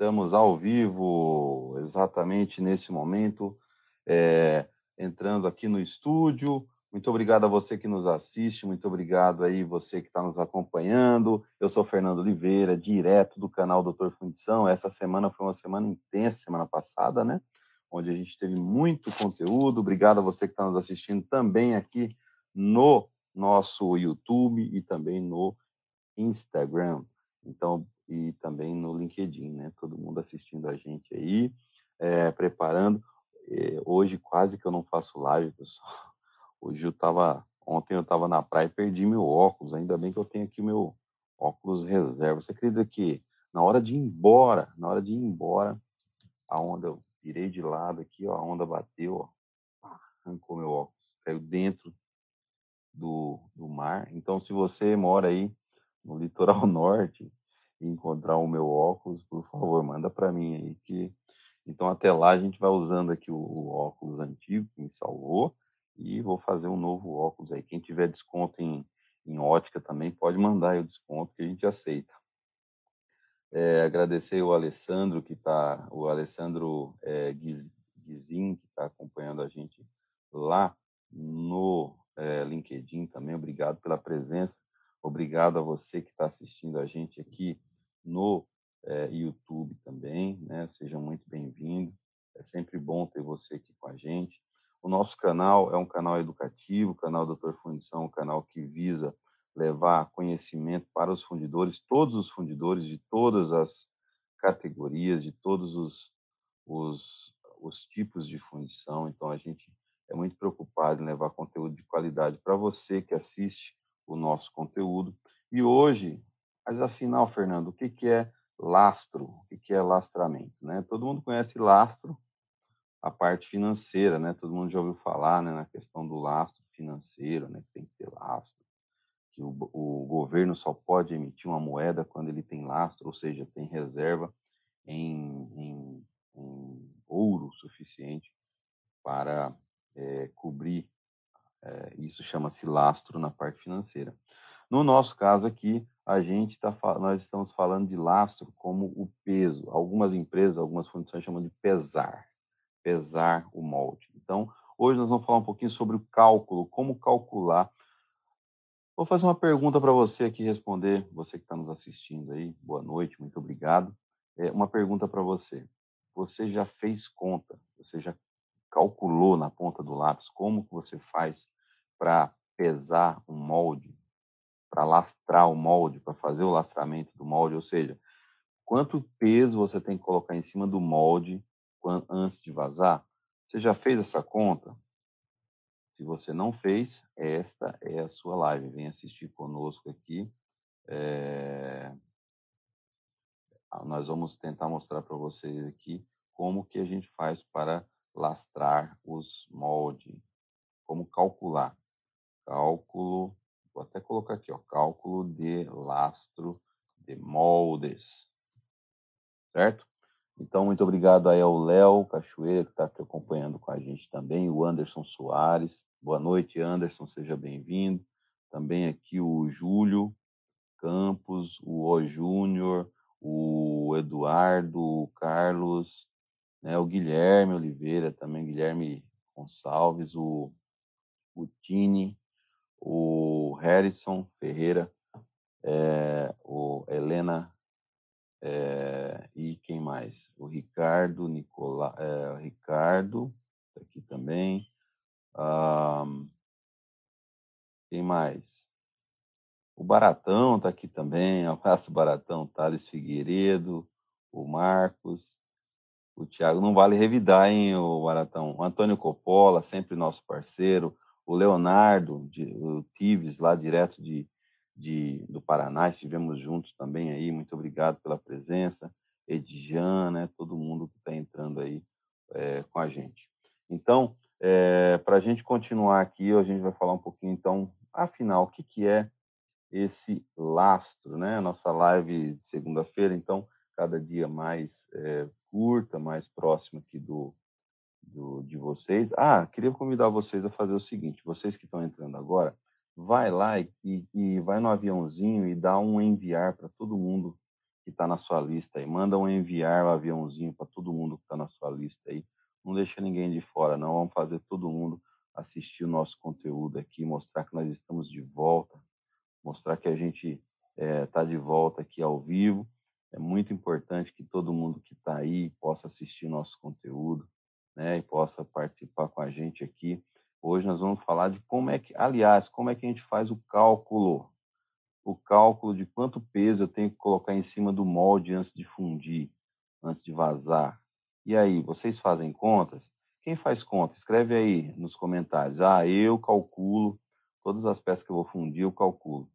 Estamos ao vivo, exatamente nesse momento, é, entrando aqui no estúdio. Muito obrigado a você que nos assiste, muito obrigado aí você que está nos acompanhando. Eu sou Fernando Oliveira, direto do canal Doutor Fundição. Essa semana foi uma semana intensa, semana passada, né? Onde a gente teve muito conteúdo. Obrigado a você que está nos assistindo também aqui no nosso YouTube e também no Instagram. Então, e também no LinkedIn, né? Todo mundo assistindo a gente aí, é, preparando. É, hoje quase que eu não faço live, pessoal. Hoje eu tava, ontem eu estava na praia e perdi meu óculos. Ainda bem que eu tenho aqui meu óculos reserva. Você acredita que na hora de ir embora, na hora de ir embora, a onda, eu virei de lado aqui, ó, a onda bateu, ó, arrancou meu óculos, caiu dentro do, do mar. Então, se você mora aí no litoral norte e encontrar o meu óculos, por favor, manda para mim aí que então até lá a gente vai usando aqui o, o, óculos antigo que me salvou e vou fazer um novo óculos aí. Quem tiver desconto em, em ótica também pode mandar aí o desconto que a gente aceita. É, agradecer o Alessandro que está, o Alessandro é, que está acompanhando a gente lá no é, LinkedIn também. Obrigado pela presença. Obrigado a você que está assistindo a gente aqui no é, YouTube também, né? Sejam muito bem-vindos. É sempre bom ter você aqui com a gente. O nosso canal é um canal educativo, o canal Doutor Fundição, um canal que visa levar conhecimento para os fundidores, todos os fundidores de todas as categorias, de todos os, os, os tipos de fundição. Então, a gente é muito preocupado em levar conteúdo de qualidade para você que assiste o nosso conteúdo. E hoje, mas afinal, Fernando, o que, que é lastro? O que, que é lastramento? Né? Todo mundo conhece lastro, a parte financeira, né? Todo mundo já ouviu falar né, na questão do lastro financeiro, né? Que tem que ter lastro, que o, o governo só pode emitir uma moeda quando ele tem lastro, ou seja, tem reserva em, em, em ouro suficiente para é, cobrir, é, isso chama-se lastro na parte financeira. No nosso caso aqui, a gente está nós estamos falando de lastro como o peso. Algumas empresas, algumas fundições chamam de pesar, pesar o molde. Então, hoje nós vamos falar um pouquinho sobre o cálculo, como calcular. Vou fazer uma pergunta para você aqui responder, você que está nos assistindo aí. Boa noite, muito obrigado. É, uma pergunta para você. Você já fez conta? Você já calculou na ponta do lápis como você faz para pesar um molde, para lastrar o molde, para fazer o lastramento do molde, ou seja, quanto peso você tem que colocar em cima do molde antes de vazar? Você já fez essa conta? Se você não fez, esta é a sua live. Vem assistir conosco aqui. É... Nós vamos tentar mostrar para vocês aqui como que a gente faz para lastrar os moldes. Como calcular? Cálculo, vou até colocar aqui, ó, cálculo de lastro de moldes. Certo? Então, muito obrigado aí ao Léo Cachoeira, que está aqui acompanhando com a gente também, o Anderson Soares. Boa noite, Anderson, seja bem-vindo. Também aqui o Júlio Campos, o O Júnior, o Eduardo, o Carlos, né, o Guilherme Oliveira, também Guilherme Gonçalves, o, o Tini, o Harrison Ferreira, é, o Helena é, e quem mais? O Ricardo, Nicola, é, o Ricardo, tá aqui também. Um, quem mais? O Baratão está aqui também, abraço Baratão, Thales Figueiredo, o Marcos, o Thiago. Não vale revidar, hein, o Baratão. O Antônio Coppola, sempre nosso parceiro. O Leonardo, de, o Tives, lá direto de, de, do Paraná, estivemos juntos também aí. Muito obrigado pela presença. Edjan, né, todo mundo que está entrando aí é, com a gente. Então, é, para a gente continuar aqui, a gente vai falar um pouquinho, então, afinal, o que, que é esse lastro, né? Nossa live de segunda-feira, então, cada dia mais é, curta, mais próxima aqui do, do, de vocês. Ah, queria convidar vocês a fazer o seguinte: vocês que estão entrando agora, vai lá e, e vai no aviãozinho e dá um enviar para todo mundo que está na sua lista aí. Manda um enviar o aviãozinho para todo mundo que está na sua lista aí. Não deixa ninguém de fora, não. Vamos fazer todo mundo assistir o nosso conteúdo aqui, mostrar que nós estamos de volta, mostrar que a gente está eh, é, de volta aqui ao vivo. É muito importante que todo mundo que está aí possa assistir nosso conteúdo, né, e possa participar com a gente aqui. Hoje nós vamos falar de como é que, aliás, como é que a gente faz o cálculo, o cálculo de quanto peso eu tenho que colocar em cima do molde antes de fundir, antes de vazar. E aí, vocês fazem contas? Quem faz conta? Escreve aí nos comentários. Ah, eu calculo todas as peças que eu vou fundir, eu calculo.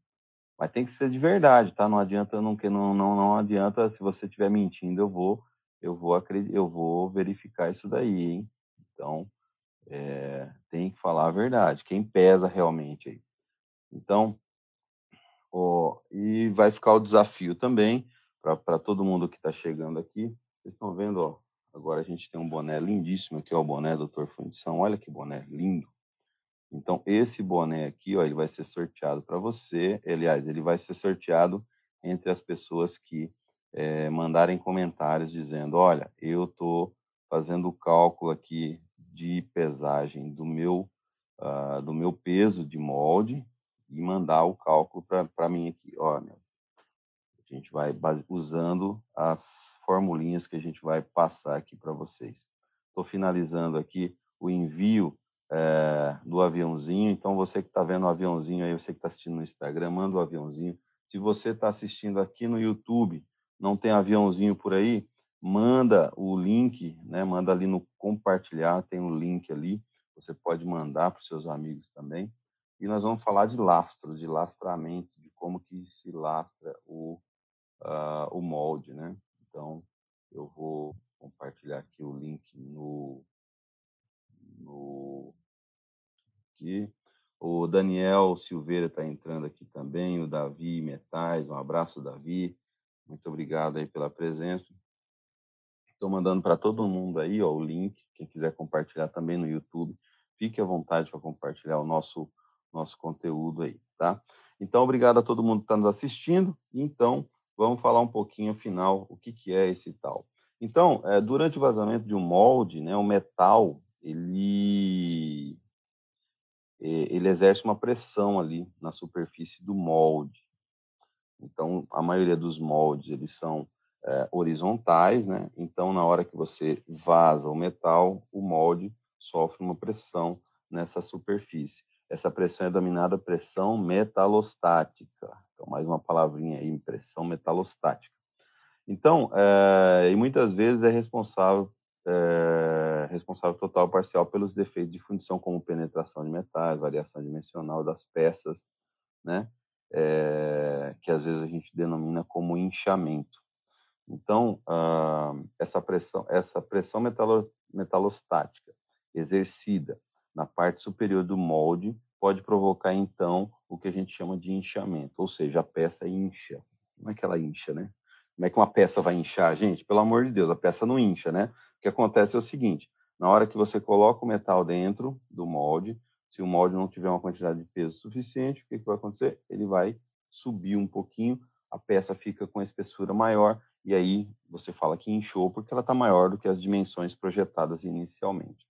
Mas tem que ser de verdade, tá? Não adianta não não não, não adianta se você estiver mentindo, eu vou eu vou eu vou verificar isso daí, hein? Então, é, tem que falar a verdade, quem pesa realmente aí. Então, ó, e vai ficar o desafio também para todo mundo que está chegando aqui. Vocês estão vendo, ó, agora a gente tem um boné lindíssimo aqui, ó, o boné Doutor Fundição. Olha que boné lindo. Então, esse boné aqui, ó, ele vai ser sorteado para você. Aliás, ele vai ser sorteado entre as pessoas que é, mandarem comentários dizendo: olha, eu estou fazendo o cálculo aqui de pesagem do meu, uh, do meu peso de molde e mandar o cálculo para mim aqui. Olha, a gente vai usando as formulinhas que a gente vai passar aqui para vocês. Estou finalizando aqui o envio é, do aviãozinho. Então, você que está vendo o aviãozinho aí, você que está assistindo no Instagram, manda o aviãozinho. Se você está assistindo aqui no YouTube, não tem aviãozinho por aí, manda o link, né? Manda ali no compartilhar, tem um link ali. Você pode mandar para os seus amigos também. E nós vamos falar de lastro, de lastramento, de como que se lastra o, uh, o molde, né? Então, eu vou compartilhar aqui o link no, no aqui. O Daniel Silveira está entrando aqui também, o Davi Metais, um abraço, Davi. Muito obrigado aí pela presença. Estou mandando para todo mundo aí ó, o link, quem quiser compartilhar também no YouTube, fique à vontade para compartilhar o nosso, nosso conteúdo aí, tá? Então, obrigado a todo mundo que está nos assistindo. Então, vamos falar um pouquinho, afinal, o que, que é esse tal. Então, é, durante o vazamento de um molde, né, o metal, ele, ele exerce uma pressão ali na superfície do molde. Então, a maioria dos moldes, eles são é, horizontais, né? Então, na hora que você vaza o metal, o molde sofre uma pressão nessa superfície. Essa pressão é denominada pressão metalostática. Então, mais uma palavrinha aí, pressão metalostática. Então, é, e muitas vezes é responsável, é, responsável total ou parcial pelos defeitos de fundição, como penetração de metais, variação dimensional das peças, né? É, que às vezes a gente denomina como inchamento. Então, uh, essa pressão, essa pressão metalo, metalostática exercida na parte superior do molde pode provocar, então, o que a gente chama de inchamento, ou seja, a peça incha. Como é que ela incha, né? Como é que uma peça vai inchar, gente? Pelo amor de Deus, a peça não incha, né? O que acontece é o seguinte, na hora que você coloca o metal dentro do molde, se o molde não tiver uma quantidade de peso suficiente, o que, que vai acontecer? Ele vai subir um pouquinho, a peça fica com a espessura maior, e aí você fala que inchou porque ela está maior do que as dimensões projetadas inicialmente.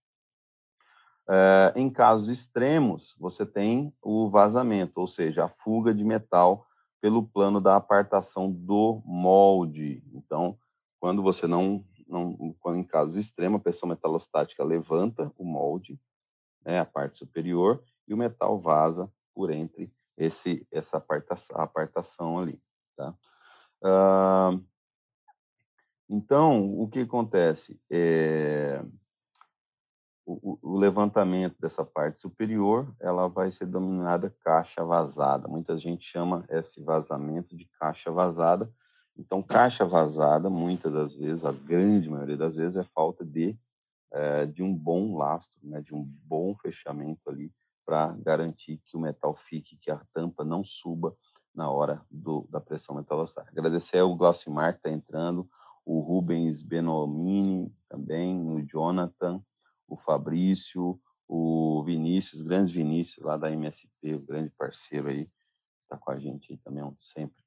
É, em casos extremos, você tem o vazamento, ou seja, a fuga de metal pelo plano da apartação do molde. Então, quando você não, não quando em casos extremos, a pressão metalostática levanta o molde, né, a parte superior, e o metal vaza por entre esse, essa apartação, apartação ali. Tá? Então, o que acontece? É, o, o, levantamento dessa parte superior, ela vai ser denominada caixa vazada. Muita gente chama esse vazamento de caixa vazada. Então, caixa vazada, muitas das vezes, a grande maioria das vezes, é falta de é, de um bom lastro, né, de um bom fechamento ali para garantir que o metal fique, que a tampa não suba na hora do, da pressão metalostática. Agradecer ao Glaucimar que está entrando, o Rubens Benomini também, o Jonathan, o Fabrício, o Vinícius, grande Vinícius lá da MSP, o grande parceiro aí, está com a gente aí também sempre.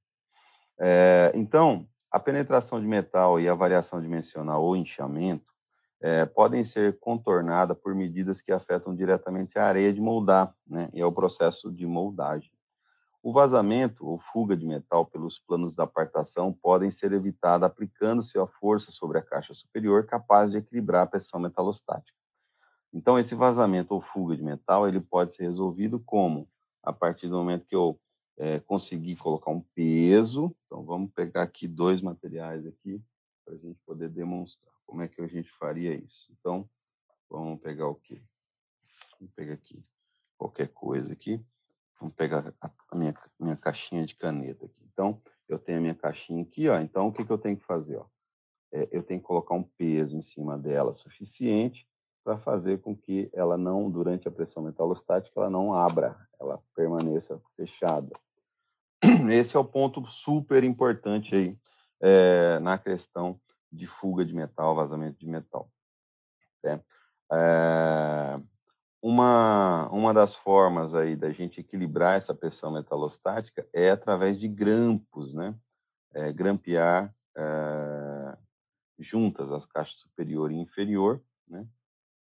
É, então, A penetração de metal e a variação dimensional ou inchamento é, podem ser contornadas por medidas que afetam diretamente a areia de moldar, né, e é o processo de moldagem. O vazamento ou fuga de metal pelos planos da apartação podem ser evitados aplicando-se a força sobre a caixa superior capaz de equilibrar a pressão metalostática. Então, esse vazamento ou fuga de metal ele pode ser resolvido como? A partir do momento que eu é, conseguir colocar um peso. Então, vamos pegar aqui dois materiais aqui para a gente poder demonstrar como é que a gente faria isso. Então, vamos pegar o quê? Vamos pegar aqui qualquer coisa aqui. Vamos pegar a minha, minha caixinha de caneta aqui. Então, eu tenho a minha caixinha aqui, ó. Então, o que, que eu tenho que fazer, ó? É, eu tenho que colocar um peso em cima dela suficiente para fazer com que ela não, durante a pressão metalostática, ela não abra, ela permaneça fechada. Esse é o ponto super importante aí é, na questão de fuga de metal, vazamento de metal. Né? É, uma, uma das formas aí da gente equilibrar essa pressão metalostática é através de grampos, né? É, grampear é, juntas as caixas superior e inferior, né?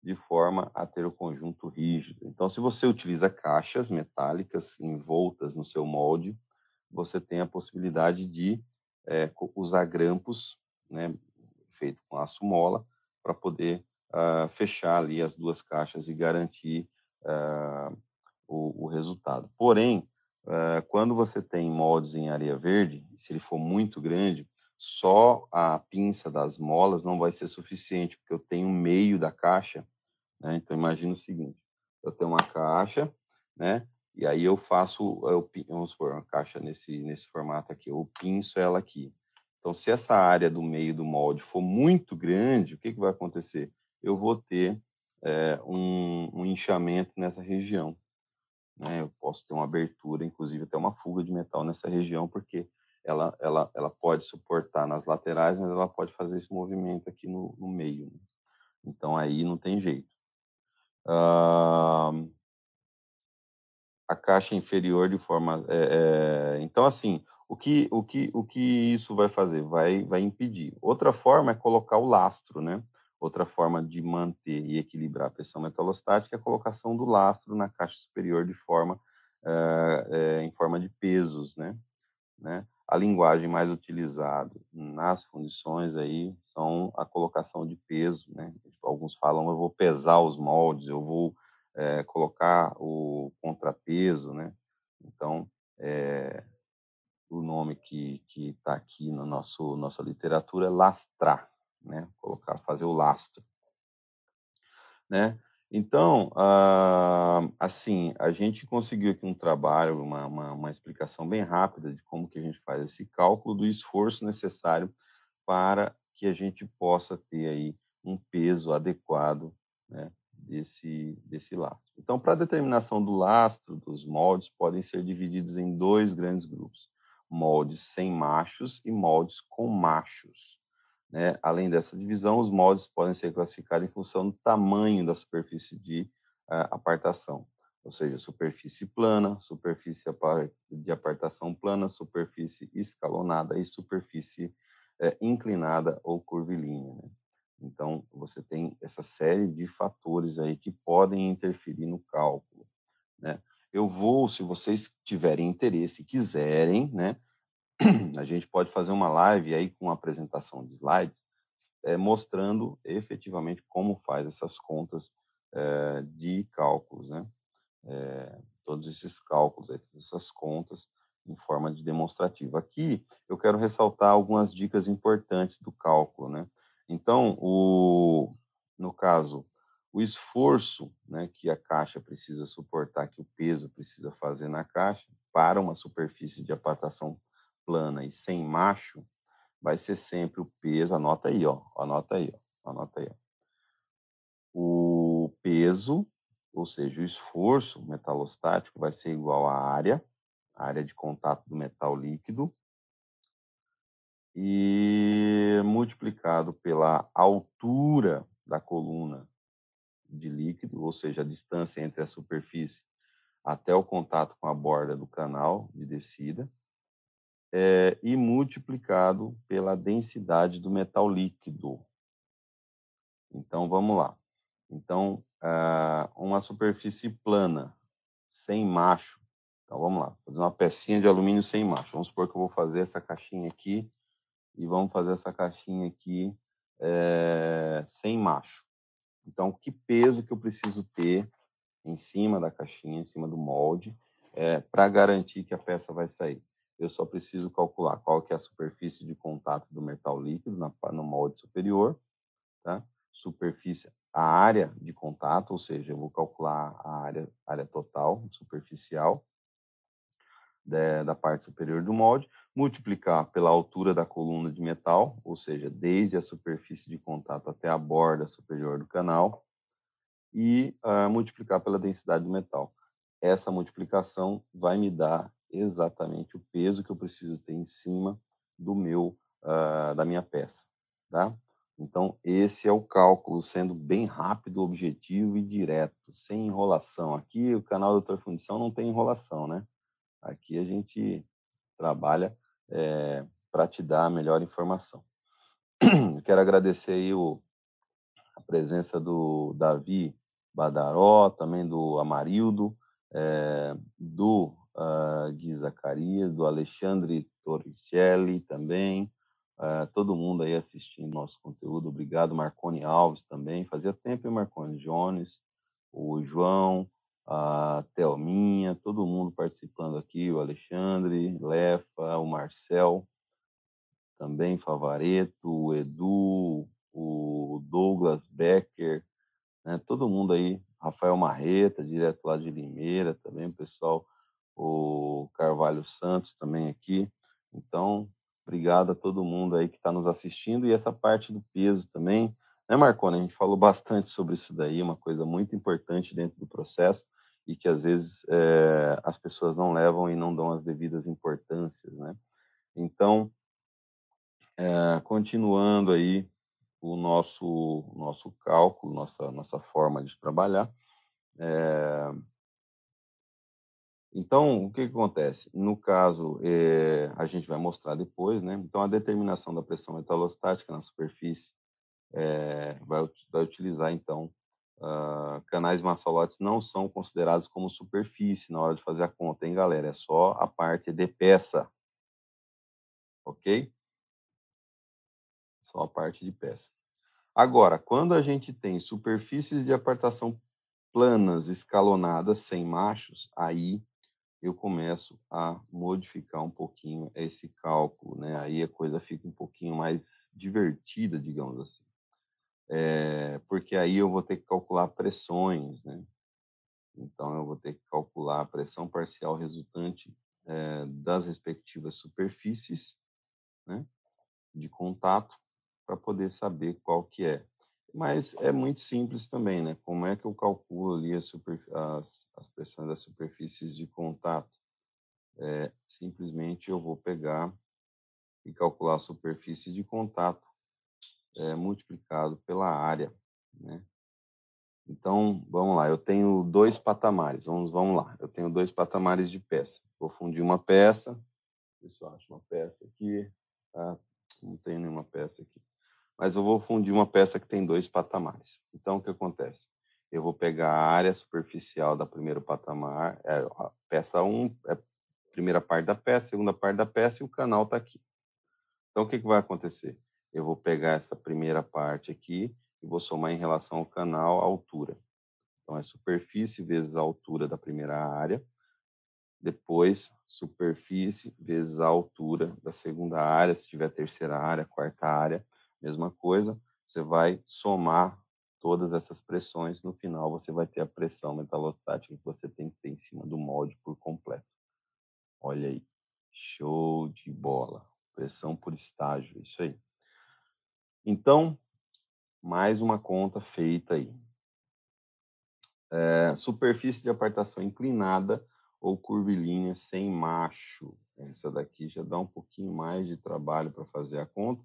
De forma a ter o conjunto rígido. Então, se você utiliza caixas metálicas envoltas no seu molde, você tem a possibilidade de é, usar grampos, né? Feito com aço mola, para poder uh, fechar ali as duas caixas e garantir uh, o, o, resultado. Porém, uh, quando você tem moldes em areia verde, se ele for muito grande, só a pinça das molas não vai ser suficiente, porque eu tenho meio da caixa, né? Então, imagina o seguinte, eu tenho uma caixa, né? E aí eu faço, eu, vamos supor, uma caixa nesse, nesse formato aqui, eu pinço ela aqui. Então, se essa área do meio do molde for muito grande, o que, que vai acontecer? eu vou ter é, um, um, inchamento nessa região. Né? Eu posso ter uma abertura, inclusive até uma fuga de metal nessa região, porque ela, ela, ela pode suportar nas laterais, mas ela pode fazer esse movimento aqui no, no meio. Né? Então aí não tem jeito. Uh, a caixa inferior de forma. É, é, então, assim, o que, o, que, o que isso vai fazer? Vai, vai impedir. Outra forma é colocar o lastro, né? Outra forma de manter e equilibrar a pressão metalostática é a colocação do lastro na caixa superior de forma, uh, em forma de pesos, né? né? A linguagem mais utilizada nas fundições aí são a colocação de peso, né? Alguns falam, eu vou pesar os moldes, eu vou é, colocar o contrapeso, né? Então, é, o nome que está aqui na nosso nossa literatura é lastrar, né? Colocar, fazer o lastro, né? Então, ah, assim, a gente conseguiu aqui um trabalho, uma, uma, uma, explicação bem rápida de como que a gente faz esse cálculo do esforço necessário para que a gente possa ter aí um peso adequado, né, desse, desse lastro. Então, para a determinação do lastro dos moldes, podem ser divididos em dois grandes grupos, moldes sem machos e moldes com machos. Né? Além dessa divisão, os moldes podem ser classificados em função do tamanho da superfície de uh, apartação, ou seja, superfície plana, superfície de apartação plana, superfície escalonada e superfície uh, inclinada ou curvilínea. Né? Então, você tem essa série de fatores aí que podem interferir no cálculo. Né? Eu vou, se vocês tiverem interesse e quiserem, né, a gente pode fazer uma live aí com apresentação de slides, é, mostrando efetivamente como faz essas contas é, de cálculos, né? É, todos esses cálculos, essas contas em forma de demonstrativo. Aqui eu quero ressaltar algumas dicas importantes do cálculo, né? Então, o, no caso, o esforço né, que a caixa precisa suportar, que o peso precisa fazer na caixa, para uma superfície de apartação plana e sem macho, vai ser sempre o peso, anota aí, ó, anota aí, ó, anota aí. Ó. O peso, ou seja, o esforço metalostático vai ser igual à área, a área de contato do metal líquido, e multiplicado pela altura da coluna de líquido, ou seja, a distância entre a superfície até o contato com a borda do canal de descida, é, e multiplicado pela densidade do metal líquido. Então, vamos lá. Então, uh, uma superfície plana, sem macho. Então, vamos lá. Fazer uma pecinha de alumínio sem macho. Vamos supor que eu vou fazer essa caixinha aqui e vamos fazer essa caixinha aqui é, sem macho. Então, que peso que eu preciso ter em cima da caixinha, em cima do molde, é, para garantir que a peça vai sair? Eu só preciso calcular qual que é a superfície de contato do metal líquido na, no molde superior, tá? superfície, a área de contato, ou seja, eu vou calcular a área, área total, superficial, de, da parte superior do molde, multiplicar pela altura da coluna de metal, ou seja, desde a superfície de contato até a borda superior do canal, e uh, multiplicar pela densidade do metal. Essa multiplicação vai me dar exatamente o peso que eu preciso ter em cima do meu uh, da minha peça, tá? Então, esse é o cálculo, sendo bem rápido, objetivo e direto, sem enrolação. Aqui, o canal Doutor Fundição não tem enrolação, né? Aqui a gente trabalha é, eh, para te dar a melhor informação. quero agradecer aí o, a presença do Davi Badaró, também do Amarildo, é, do uh, Gui Zacarias, do Alexandre Torricelli também, Uh, todo mundo aí assistindo nosso conteúdo. Obrigado, Marcone Alves também. Fazia tempo, hein, Marcone Jones, o João, a Thelminha, todo mundo participando aqui, o Alexandre, Lefa, o Marcel, também Favareto, o Edu, o Douglas Becker, né, todo mundo aí, Rafael Marreta, direto lá de Limeira também, o pessoal, o Carvalho Santos também aqui. Então, Obrigado a todo mundo aí que está nos assistindo e essa parte do peso também, né, Marcona? A gente falou bastante sobre isso daí, uma coisa muito importante dentro do processo e que às vezes é, as pessoas não levam e não dão as devidas importâncias, né? Então, é, continuando aí o nosso nosso cálculo, nossa nossa forma de trabalhar. É, então, o que, que acontece? No caso, é, a gente vai mostrar depois, né? Então, a determinação da pressão metalostática na superfície é, vai, vai, utilizar, então, uh, canais massolotes não são considerados como superfície na hora de fazer a conta, hein, galera? É só a parte de peça, ok? Só a parte de peça. Agora, quando a gente tem superfícies de apartação planas escalonadas sem machos, aí eu começo a modificar um pouquinho esse cálculo, né? Aí a coisa fica um pouquinho mais divertida, digamos assim. É, porque aí eu vou ter que calcular pressões, né? Então eu vou ter que calcular a pressão parcial resultante é, das respectivas superfícies, né? De contato para poder saber qual que é. Mas é muito simples também, né? Como é que eu calculo ali super, as, as pressões das superfícies de contato? É, simplesmente eu vou pegar e calcular a superfície de contato é, multiplicado pela área, né? Então, vamos lá, eu tenho dois patamares, vamos, vamos lá, eu tenho dois patamares de peça. Vou fundir uma peça, pessoal, acho uma peça aqui, tá? Não tem nenhuma peça aqui mas eu vou fundir uma peça que tem dois patamares. Então, o que acontece? Eu vou pegar a área superficial da primeiro patamar, é, a peça 1 um, é a primeira parte da peça, segunda parte da peça e o canal está aqui. Então, o que, que vai acontecer? Eu vou pegar essa primeira parte aqui e vou somar em relação ao canal a altura. Então, é superfície vezes a altura da primeira área, depois superfície vezes a altura da segunda área, se tiver terceira área, quarta área, mesma coisa, você vai somar todas essas pressões, no final você vai ter a pressão metalostática que você tem que ter em cima do molde por completo. Olha aí, show de bola. Pressão por estágio, isso aí. Então, mais uma conta feita aí. É, superfície de apartação inclinada ou curvilínea sem macho. Essa daqui já dá um pouquinho mais de trabalho para fazer a conta,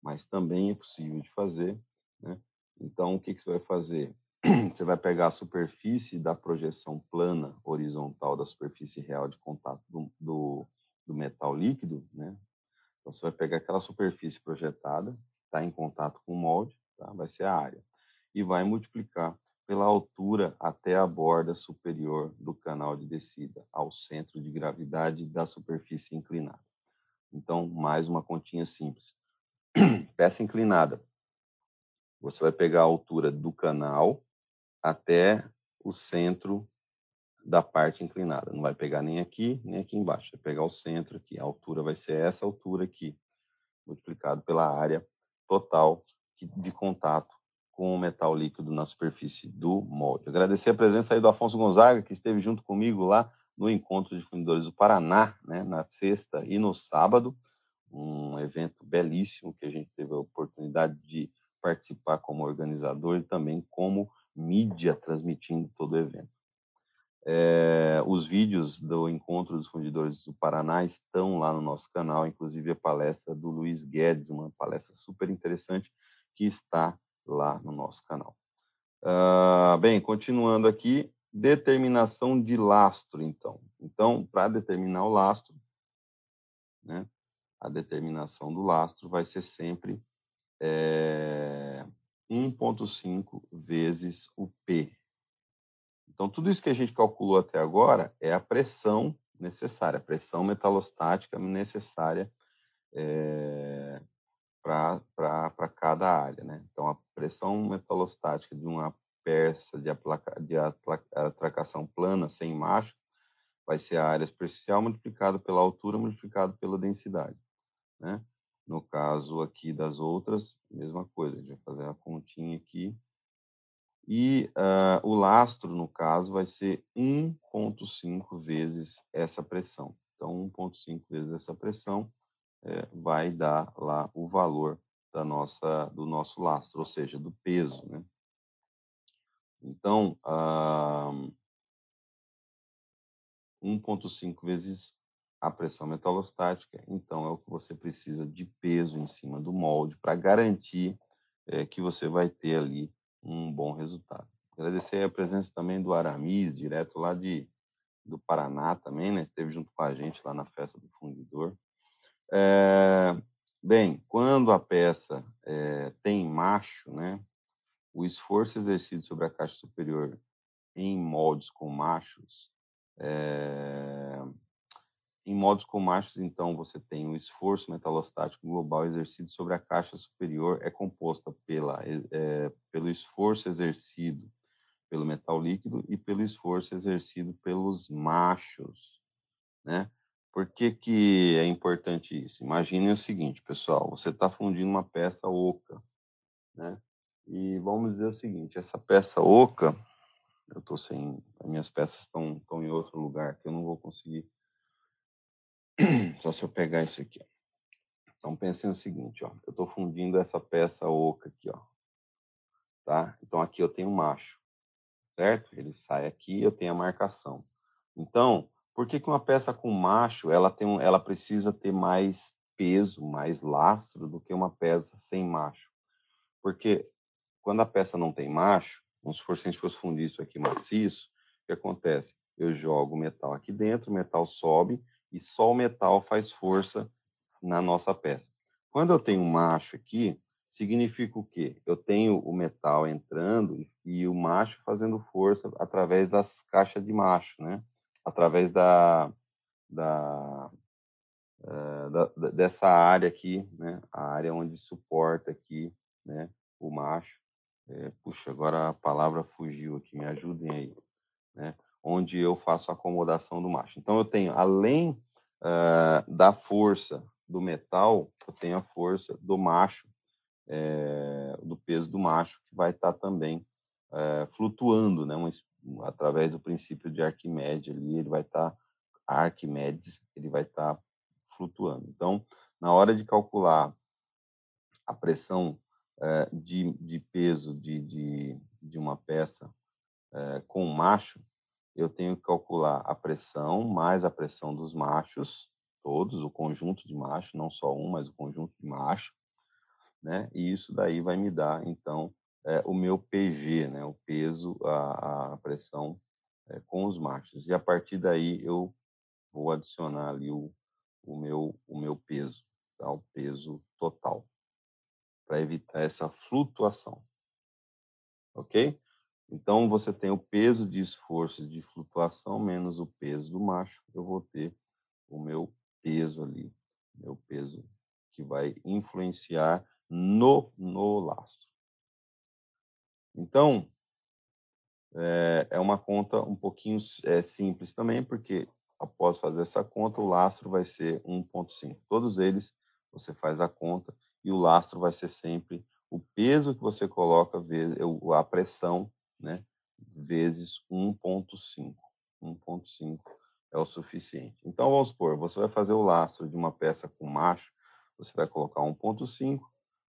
mas também é possível de fazer. Né? Então, o que, que você vai fazer? Você vai pegar a superfície da projeção plana horizontal da superfície real de contato do, do, do metal líquido, né? Então, você vai pegar aquela superfície projetada, está em contato com o molde, tá? vai ser a área, e vai multiplicar pela altura até a borda superior do canal de descida, ao centro de gravidade da superfície inclinada. Então, mais uma continha simples. Peça inclinada. Você vai pegar a altura do canal até o centro da parte inclinada. Não vai pegar nem aqui, nem aqui embaixo. Vai pegar o centro aqui. A altura vai ser essa altura aqui, multiplicado pela área total de contato com o metal líquido na superfície do molde. Agradecer a presença aí do Afonso Gonzaga, que esteve junto comigo lá no Encontro de Fundidores do Paraná, né, na sexta e no sábado. Um evento belíssimo que a gente teve a oportunidade de participar como organizador e também como mídia transmitindo todo o evento. É, os vídeos do Encontro dos Fundidores do Paraná estão lá no nosso canal, inclusive a palestra do Luiz Guedes, uma palestra super interessante que está lá no nosso canal. Uh, bem, continuando aqui, determinação de lastro, então. Então, para determinar o lastro, né, a determinação do lastro vai ser sempre é, 1,5 vezes o P. Então, tudo isso que a gente calculou até agora é a pressão necessária, a pressão metalostática necessária é, para cada área. Né? Então, a pressão metalostática de uma peça de, de atracação plana sem macho vai ser a área superficial multiplicado pela altura multiplicado pela densidade. Né? No caso aqui das outras, mesma coisa, a gente vai fazer a continha aqui. E uh, o lastro, no caso, vai ser 1,5 vezes essa pressão. Então, 1,5 vezes essa pressão é, vai dar lá o valor da nossa, do nosso lastro, ou seja, do peso. Né? Então, uh, 1,5 vezes a pressão metalostática, então é o que você precisa de peso em cima do molde para garantir é, que você vai ter ali um bom resultado. Agradecer a presença também do Aramis, direto lá de, do Paraná também, né? Esteve junto com a gente lá na festa do fundidor. É, bem, quando a peça é, tem macho, né? O esforço exercido sobre a caixa superior em moldes com machos é, em modos com machos, então, você tem o esforço metalostático global exercido sobre a caixa superior, é composta pela, é, pelo esforço exercido pelo metal líquido e pelo esforço exercido pelos machos, né? Por que, que é importante isso? Imagine o seguinte, pessoal, você está fundindo uma peça oca, né? E vamos dizer o seguinte, essa peça oca, eu estou sem, as minhas peças estão, estão em outro lugar, que eu não vou conseguir só se eu pegar isso aqui. Ó. Então pensem o seguinte, ó, eu estou fundindo essa peça oca aqui, ó, tá? Então aqui eu tenho um macho, certo? Ele sai aqui, eu tenho a marcação. Então, por que, que uma peça com macho ela tem, um, ela precisa ter mais peso, mais lastro do que uma peça sem macho? Porque quando a peça não tem macho, vamos supor se a gente fosse fundir isso aqui maciço, o que acontece? Eu jogo o metal aqui dentro, o metal sobe, e só o metal faz força na nossa peça. Quando eu tenho macho aqui, significa o quê? Eu tenho o metal entrando e o macho fazendo força através das caixas de macho, né? Através da, da, uh, da, dessa área aqui, né? A área onde suporta aqui, né? O macho. É, puxa, agora a palavra fugiu aqui, me ajudem aí, né? Onde eu faço a acomodação do macho. Então, eu tenho, além uh, da força do metal, eu tenho a força do macho, é, do peso do macho, que vai estar tá também é, flutuando, né, um, através do princípio de Arquimedes ali, ele vai estar, tá, Arquimedes, ele vai estar tá flutuando. Então, na hora de calcular a pressão é, de, de, peso de, de, de uma peça com macho, eu tenho que calcular a pressão mais a pressão dos machos, todos, o conjunto de machos, não só um, mas o conjunto de machos, né? E isso daí vai me dar, então, é, o meu PG, né? O peso, a, a pressão é, com os machos. E a partir daí eu vou adicionar ali o, o meu, o meu peso, tá? o peso total, para evitar essa flutuação. Ok? Então, você tem o peso de esforço de flutuação menos o peso do macho, eu vou ter o meu peso ali, meu peso que vai influenciar no, no lastro. Então, é, é uma conta um pouquinho é, simples também, porque após fazer essa conta, o lastro vai ser 1,5. Todos eles, você faz a conta e o lastro vai ser sempre o peso que você coloca, a pressão, né, vezes 1,5. 1,5 é o suficiente. Então, vamos supor, você vai fazer o lastro de uma peça com macho, você vai colocar 1,5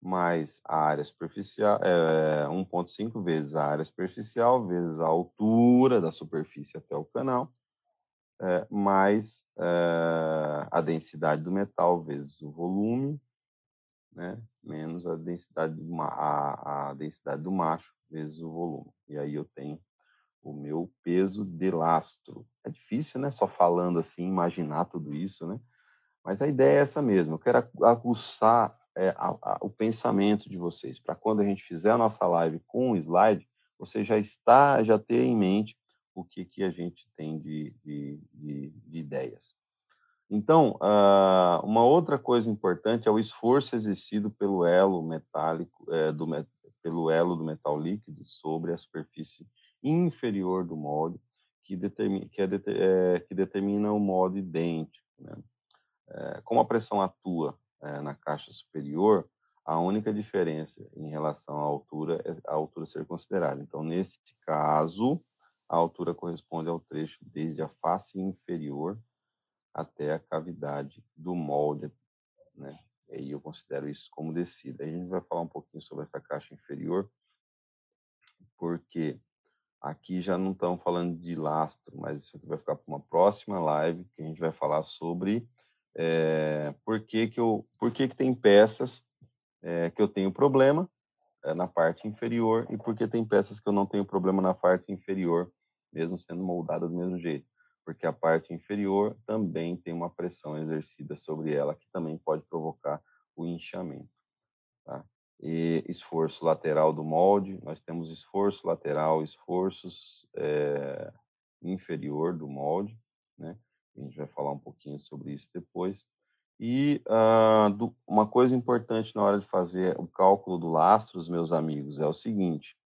mais a área superficial, é, 1,5 vezes a área superficial, vezes a altura da superfície até o canal, é, mais é, a densidade do metal vezes o volume, né, menos a densidade, do, a, a densidade do macho vezes o volume. E aí eu tenho o meu peso de lastro. É difícil, né? Só falando assim, imaginar tudo isso, né? Mas a ideia é essa mesmo. Eu quero aguçar é, a, a, o pensamento de vocês, para quando a gente fizer a nossa live com o slide, você já está, já ter em mente o que, que a gente tem de, de, de, de ideias. Então, uh, uma outra coisa importante é o esforço exercido pelo elo metálico, é, do, pelo elo do metal líquido sobre a superfície inferior do molde, que determina, que, é, é, que determina o molde idêntico. Né? É, como a pressão atua na caixa superior, a única diferença em relação à altura é a altura ser considerada. Então, nesse caso, a altura corresponde ao trecho desde a face inferior até a cavidade do molde, né? E eu considero isso como descida. A gente vai falar um pouquinho sobre essa caixa inferior, porque aqui já não estamos falando de lastro, mas isso aqui vai ficar para uma próxima live que a gente vai falar sobre é, por que, que, eu, por que, que tem peças é, que eu tenho problema é, na parte inferior e por que tem peças que eu não tenho problema na parte inferior, mesmo sendo moldada do mesmo jeito. Porque a parte inferior também tem uma pressão exercida sobre ela que também pode provocar o inchamento. Tá? E esforço lateral do molde, nós temos esforço lateral, esforços é, inferior do molde, né? A gente vai falar um pouquinho sobre isso depois. E uh, do, uma coisa importante na hora de fazer o cálculo do lastro, meus amigos, é o seguinte: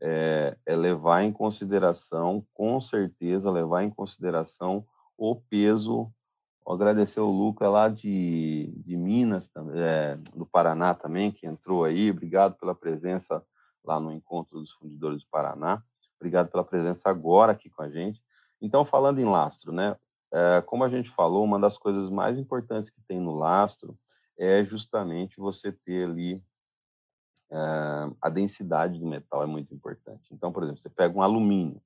é, é levar em consideração, com certeza, levar em consideração o peso. Agradecer o Luca lá de, de Minas, é, do Paraná também, que entrou aí. Obrigado pela presença lá no Encontro dos Fundidores do Paraná. Obrigado pela presença agora aqui com a gente. Então, falando em lastro, né? É, como a gente falou, uma das coisas mais importantes que tem no lastro é justamente você ter ali a densidade do metal é muito importante. Então, por exemplo, você pega um alumínio,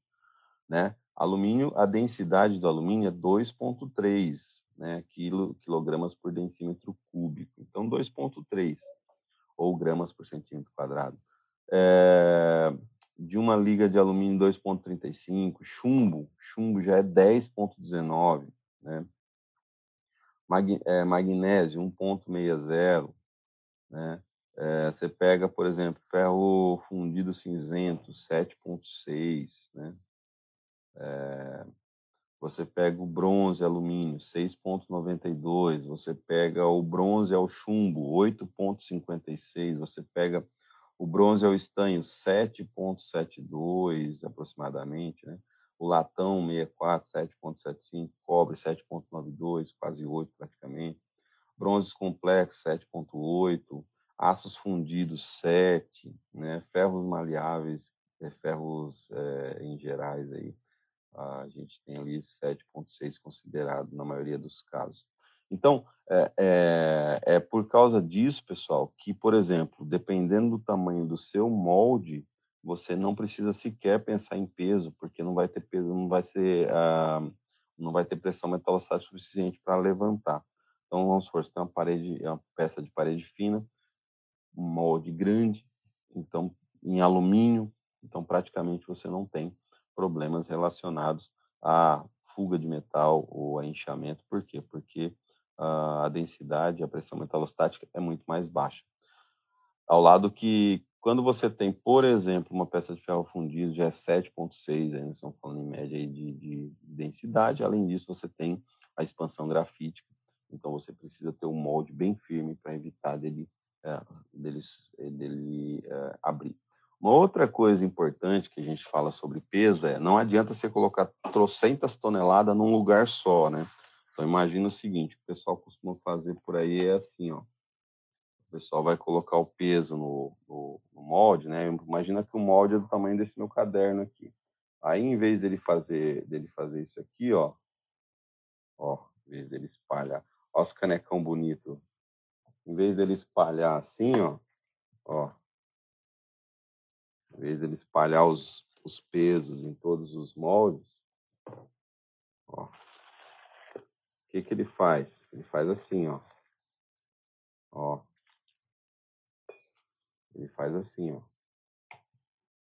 né? Alumínio, a densidade do alumínio é 2,3 né, quilo, quilogramas por decímetro cúbico. Então, 2,3 ou gramas por centímetro quadrado. É, de uma liga de alumínio 2,35, chumbo, chumbo já é 10,19, né? Mag, é, magnésio 1,60, né? É, você pega, por exemplo, ferro fundido cinzento 7,6, né? É, você pega o bronze alumínio 6,92, você pega o bronze ao chumbo 8,56, você pega o bronze é o estanho 7,72 aproximadamente, né? O latão 64, 7,75, cobre 7,92, quase 8 praticamente. Bronzes complexos 7,8, aços fundidos 7, né? Ferros maleáveis, é, ferros é, em gerais aí, a gente tem ali 7,6 considerado na maioria dos casos. Então, é, é, é, por causa disso, pessoal, que, por exemplo, dependendo do tamanho do seu molde, você não precisa sequer pensar em peso, porque não vai ter peso, não vai ser, ah, não vai ter pressão metalostática suficiente para levantar. Então, vamos supor, você tem uma parede, uma peça de parede fina, um molde grande, então em alumínio, então praticamente você não tem problemas relacionados à fuga de metal ou a inchamento. Por quê? Porque a densidade, a pressão metalostática é muito mais baixa. Ao lado que, quando você tem, por exemplo, uma peça de ferro fundido, já é 7,6, ainda estamos falando em média de, de, densidade, além disso, você tem a expansão grafítica, então você precisa ter um molde bem firme para evitar dele, é, deles, dele é, abrir. Uma outra coisa importante que a gente fala sobre peso é não adianta você colocar trocentas toneladas num lugar só, né? Então imagina o seguinte, o pessoal costuma fazer por aí é assim, ó. O pessoal vai colocar o peso no, no, no molde, né? Imagina que o molde é do tamanho desse meu caderno aqui. Aí, em vez dele fazer, dele fazer isso aqui, ó, ó, em vez dele espalhar, ó os canecão bonito. Em vez dele espalhar assim, ó, ó, em vez dele espalhar os, os pesos em todos os moldes, ó, o que que ele faz? Ele faz assim, ó, ó, ele faz assim, ó,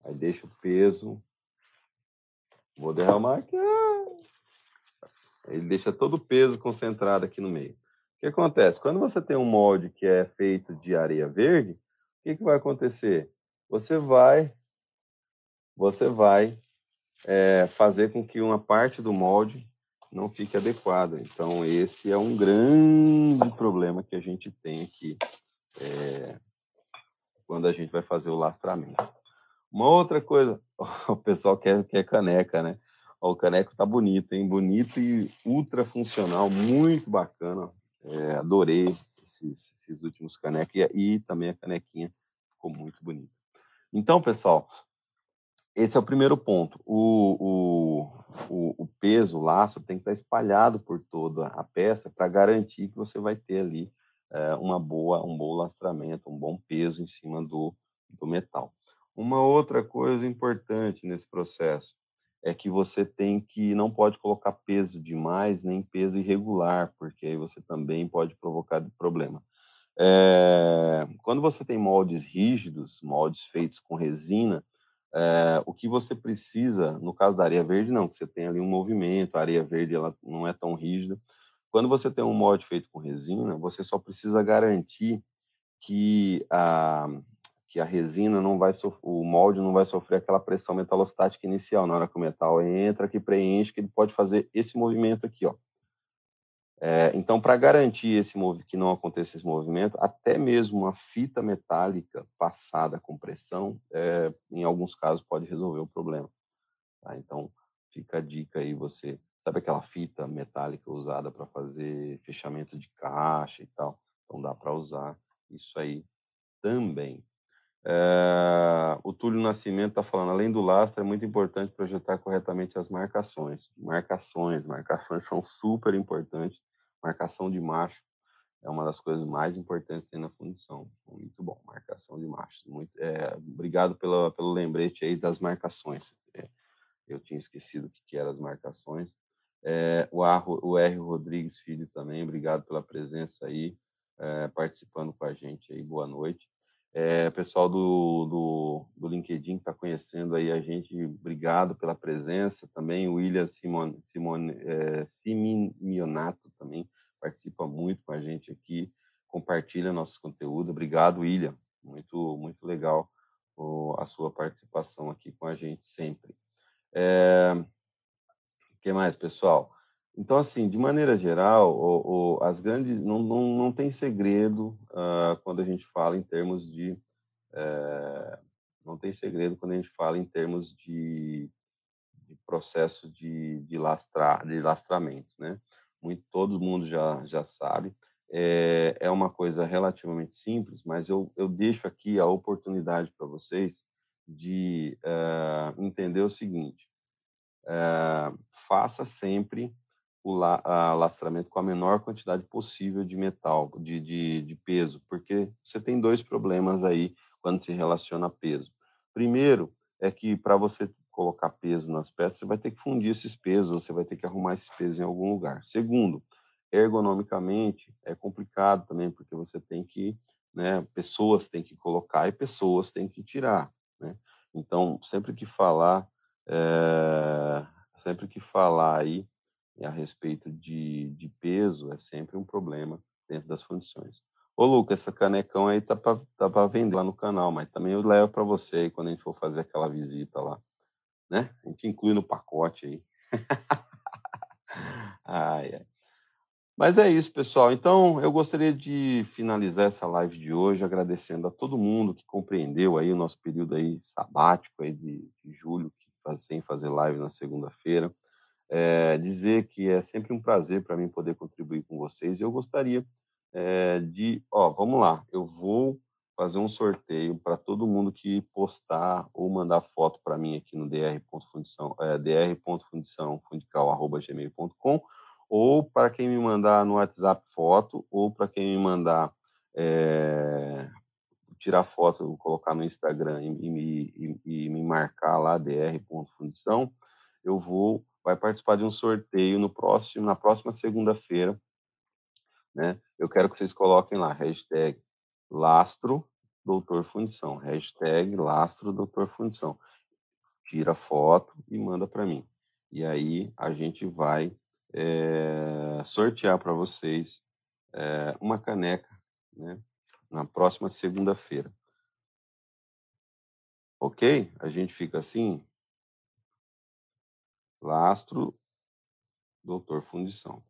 aí deixa o peso, vou derramar aqui, ele deixa todo o peso concentrado aqui no meio. O que acontece? Quando você tem um molde que é feito de areia verde, o que, que vai acontecer? você vai, você vai é, fazer com que uma parte do molde não fique adequada. Então, esse é um grande problema que a gente tem aqui é, quando a gente vai fazer o lastramento. Uma outra coisa, o pessoal quer, quer caneca, né? o caneco tá bonito, hein? Bonito e ultra funcional, muito bacana. É, adorei esses, esses últimos canecos e, e também a canequinha ficou muito bonita. Então, pessoal, esse é o primeiro ponto. O, o, o, peso, o laço, tem que estar espalhado por toda a peça para garantir que você vai ter ali é, uma boa, um bom lastramento, um bom peso em cima do, do metal. Uma outra coisa importante nesse processo é que você tem que não pode colocar peso demais nem peso irregular, porque aí você também pode provocar problema. É, quando você tem moldes rígidos, moldes feitos com resina, é, o que você precisa, no caso da areia verde, não, que você tem ali um movimento, a areia verde ela não é tão rígida. Quando você tem um molde feito com resina, você só precisa garantir que a, que a resina não vai o molde não vai sofrer aquela pressão metalostática inicial na hora que o metal entra, que preenche, que ele pode fazer esse movimento aqui, ó. É, então, para garantir esse que não aconteça esse movimento, até mesmo uma fita metálica passada com pressão, é, em alguns casos, pode resolver o problema. Tá? Então, fica a dica aí, você sabe aquela fita metálica usada para fazer fechamento de caixa e tal? Então, dá para usar isso aí também. É, o Túlio Nascimento está falando, além do lastro, é muito importante projetar corretamente as marcações. Marcações, marcações são super importantes Marcação de macho é uma das coisas mais importantes que tem na fundição. Muito bom, marcação de macho. Muito, é, obrigado pela, pelo lembrete aí das marcações. É, eu tinha esquecido o que, que eram as marcações. É, o, R, o R. Rodrigues Filho também, obrigado pela presença aí, participando com a gente aí. Boa noite. É, pessoal do, do, do LinkedIn que está conhecendo aí a gente, obrigado pela presença. Também o William Simone, Simone, é, também participa muito com a gente aqui, compartilha nosso conteúdo. Obrigado, William. Muito, muito legal o, a sua participação aqui com a gente sempre. É, o que mais, pessoal? Então, assim, de maneira geral, o, o, as grandes não, não, não tem segredo uh, quando a gente fala em termos de uh, não tem segredo quando a gente fala em termos de, de processo de, de, lastrar, de lastramento, né? Muito, todo mundo já, já sabe. É, é uma coisa relativamente simples, mas eu, eu deixo aqui a oportunidade para vocês de uh, entender o seguinte: faça sempre o la, a, lastramento com a menor quantidade possível de metal, de, de, de peso, porque você tem dois problemas aí quando se relaciona a peso. Primeiro é que para você colocar peso nas peças, você vai ter que fundir esses pesos, você vai ter que arrumar esses pesos em algum lugar. Segundo, ergonomicamente é complicado também, porque você tem que, né, pessoas têm que colocar e pessoas têm que tirar, né? Então, sempre que falar, é, sempre que falar aí a respeito de, de peso é sempre um problema dentro das fundições. Ô, Lucas, essa canecão aí tá para tá vender lá no canal, mas também eu levo para você aí quando a gente for fazer aquela visita lá, né? A gente inclui no pacote aí. ai, ai. Mas é isso, pessoal. Então, eu gostaria de finalizar essa live de hoje agradecendo a todo mundo que compreendeu aí o nosso período aí sabático aí de, de julho, que faz, sem fazer live na segunda-feira. É, dizer que é sempre um prazer para mim poder contribuir com vocês. Eu gostaria é, de, ó, vamos lá, eu vou fazer um sorteio para todo mundo que postar ou mandar foto para mim aqui no dr.fundição, é, dr.fundição.fundical.gmail.com ou para quem me mandar no WhatsApp foto, ou para quem me mandar é, tirar foto, colocar no Instagram e, e, e, e me marcar lá, dr.fundição, eu vou, vai participar de um sorteio no próximo, na próxima segunda-feira, né? Eu quero que vocês coloquem lá, hashtag lastro doutor fundição, hashtag lastro doutor fundição. Tira foto e manda para mim. E aí a gente vai é, sortear para vocês é, uma caneca né, na próxima segunda-feira. Ok? A gente fica assim. Lastro, doutor Fundição.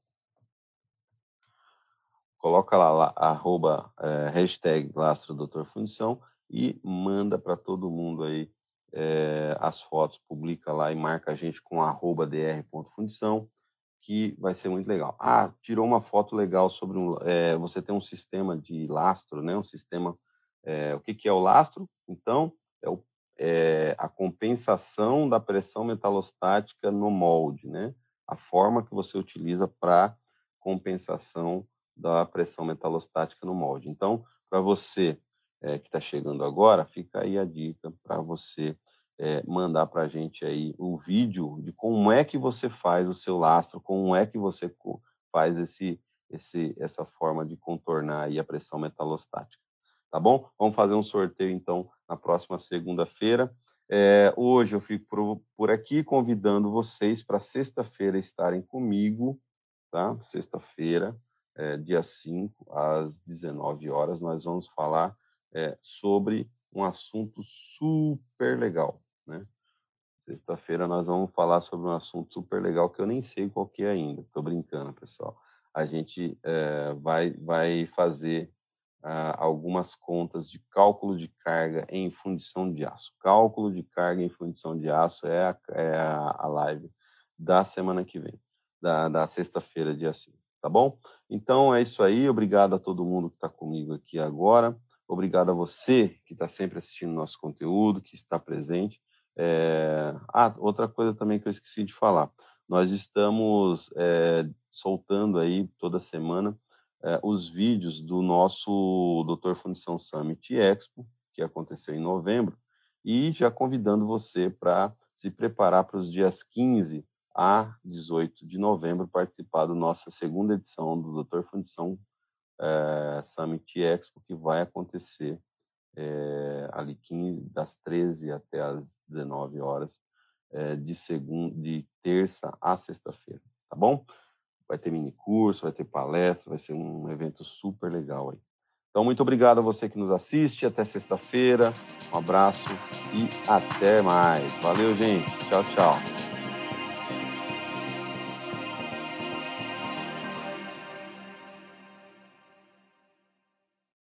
Coloca lá, lá arroba, é, hashtag Lastro Doutor Fundição e manda para todo mundo aí é, as fotos, publica lá e marca a gente com arroba dr.fundição que vai ser muito legal. Ah, tirou uma foto legal sobre um, é, você tem um sistema de lastro, né? Um sistema, é, o que, que é o lastro? Então, é, o, é, a compensação da pressão metalostática no molde, né? A forma que você utiliza para compensação da pressão metalostática no molde. Então, para você é, que está chegando agora, fica aí a dica para você é, mandar para a gente aí o vídeo de como é que você faz o seu lastro, como é que você faz esse, esse, essa forma de contornar aí a pressão metalostática. Tá bom? Vamos fazer um sorteio então na próxima segunda-feira. É, hoje eu fico por, por aqui convidando vocês para sexta-feira estarem comigo, tá? Sexta-feira, é, dia 5, às 19 horas, nós vamos falar é, sobre um assunto super legal, né? Sexta-feira nós vamos falar sobre um assunto super legal que eu nem sei qual que é ainda. Estou brincando, pessoal. A gente é, vai, vai fazer ah, algumas contas de cálculo de carga em fundição de aço. Cálculo de carga em fundição de aço é a, é a live da semana que vem, da, da sexta-feira, dia 5, tá bom? Então é isso aí. Obrigado a todo mundo que está comigo aqui agora. Obrigado a você que está sempre assistindo nosso conteúdo, que está presente. É... Ah, outra coisa também que eu esqueci de falar. Nós estamos é, soltando aí toda semana é, os vídeos do nosso Doutor Fundição Summit Expo, que aconteceu em novembro, e já convidando você para se preparar para os dias 15 a 18 de novembro participar da nossa segunda edição do Doutor Fundição é, Summit Expo, que vai acontecer é, ali 15, das 13 até as 19 horas, de, segunda, de terça a sexta-feira, tá bom? Vai ter mini curso, vai ter palestra, vai ser um evento super legal aí. Então, muito obrigado a você que nos assiste. Até sexta-feira. Um abraço e até mais. Valeu, gente. Tchau, tchau.